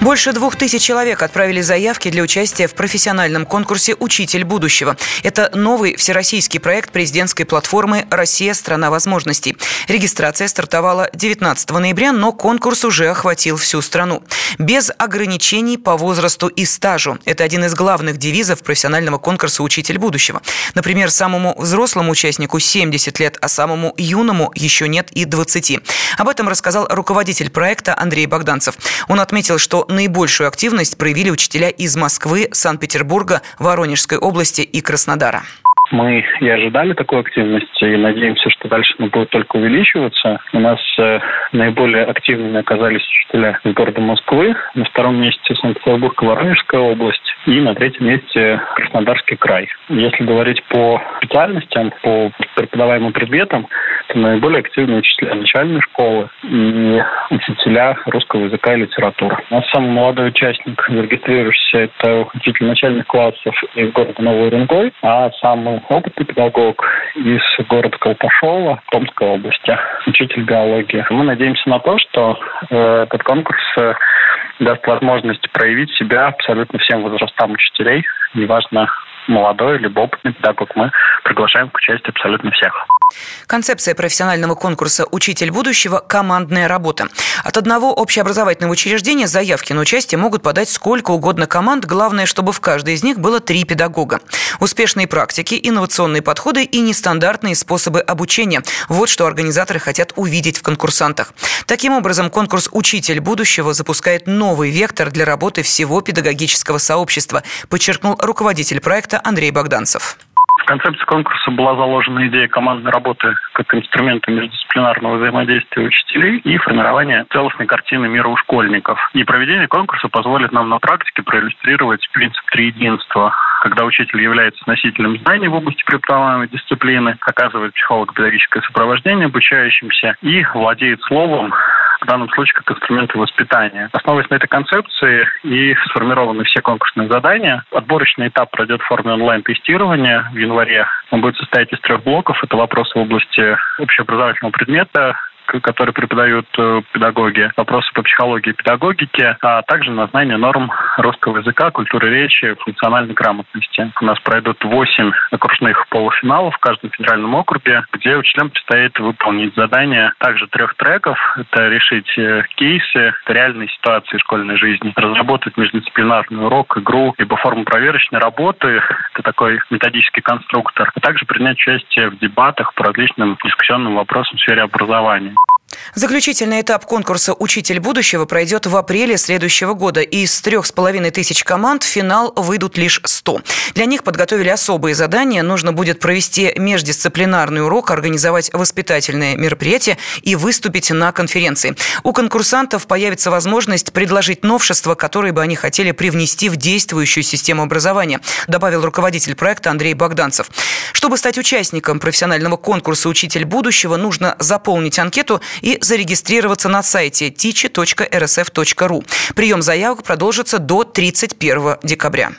Больше двух тысяч человек отправили заявки для участия в профессиональном конкурсе «Учитель будущего». Это новый всероссийский проект президентской платформы «Россия – страна возможностей». Регистрация стартовала 19 ноября, но конкурс уже охватил всю страну. Без ограничений по возрасту и стажу. Это один из главных девизов профессионального конкурса «Учитель будущего». Например, самому взрослому участнику 70 лет, а самому юному еще нет и 20. Об этом рассказал руководитель проекта Андрей Богданцев. Он отметил, что наибольшую активность проявили учителя из Москвы, Санкт-Петербурга, Воронежской области и Краснодара. Мы и ожидали такой активности и надеемся, что дальше она будет только увеличиваться. У нас э, наиболее активными оказались учителя из города Москвы, на втором месте Санкт-Петербург и Воронежская область, и на третьем месте Краснодарский край. Если говорить по специальностям, по преподаваемым предметам, наиболее активные учителя начальной школы и учителя русского языка и литературы. У нас самый молодой участник, зарегистрировавшийся, это учитель начальных классов из города Новый Уренгой, а самый опытный педагог из города Колпашова Томской области, учитель биологии. Мы надеемся на то, что э, этот конкурс э, даст возможность проявить себя абсолютно всем возрастам учителей, неважно, молодой либо опытный педагог. Мы приглашаем к участию абсолютно всех. Концепция профессионального конкурса «Учитель будущего» – командная работа. От одного общеобразовательного учреждения заявки на участие могут подать сколько угодно команд. Главное, чтобы в каждой из них было три педагога. Успешные практики, инновационные подходы и нестандартные способы обучения – вот что организаторы хотят увидеть в конкурсантах. Таким образом, конкурс «Учитель будущего» запускает новый вектор для работы всего педагогического сообщества, подчеркнул руководитель проекта Андрей Богданцев концепции конкурса была заложена идея командной работы как инструмента междисциплинарного взаимодействия учителей и формирования целостной картины мира у школьников. И проведение конкурса позволит нам на практике проиллюстрировать принцип триединства когда учитель является носителем знаний в области преподаваемой дисциплины, оказывает психолого-педагогическое сопровождение обучающимся и владеет словом, в данном случае как инструменты воспитания. Основываясь на этой концепции и сформированы все конкурсные задания, отборочный этап пройдет в форме онлайн-тестирования в январе. Он будет состоять из трех блоков. Это вопросы в области общеобразовательного предмета, которые преподают э, педагоги, вопросы по психологии и педагогике, а также на знание норм русского языка, культуры речи, функциональной грамотности. У нас пройдут 8 окружных полуфиналов в каждом федеральном округе, где учителям предстоит выполнить задания также трех треков. Это решить э, кейсы, реальные ситуации школьной жизни, разработать междисциплинарный урок, игру, либо форму проверочной работы, это такой методический конструктор, а также принять участие в дебатах по различным дискуссионным вопросам в сфере образования. Заключительный этап конкурса «Учитель будущего» пройдет в апреле следующего года. Из трех с половиной тысяч команд в финал выйдут лишь 100. Для них подготовили особые задания. Нужно будет провести междисциплинарный урок, организовать воспитательное мероприятие и выступить на конференции. У конкурсантов появится возможность предложить новшества, которые бы они хотели привнести в действующую систему образования, добавил руководитель проекта Андрей Богданцев. Чтобы стать участником профессионального конкурса «Учитель будущего», нужно заполнить анкету и зарегистрироваться на сайте teach.rsf.ru. Прием заявок продолжится до 31 декабря.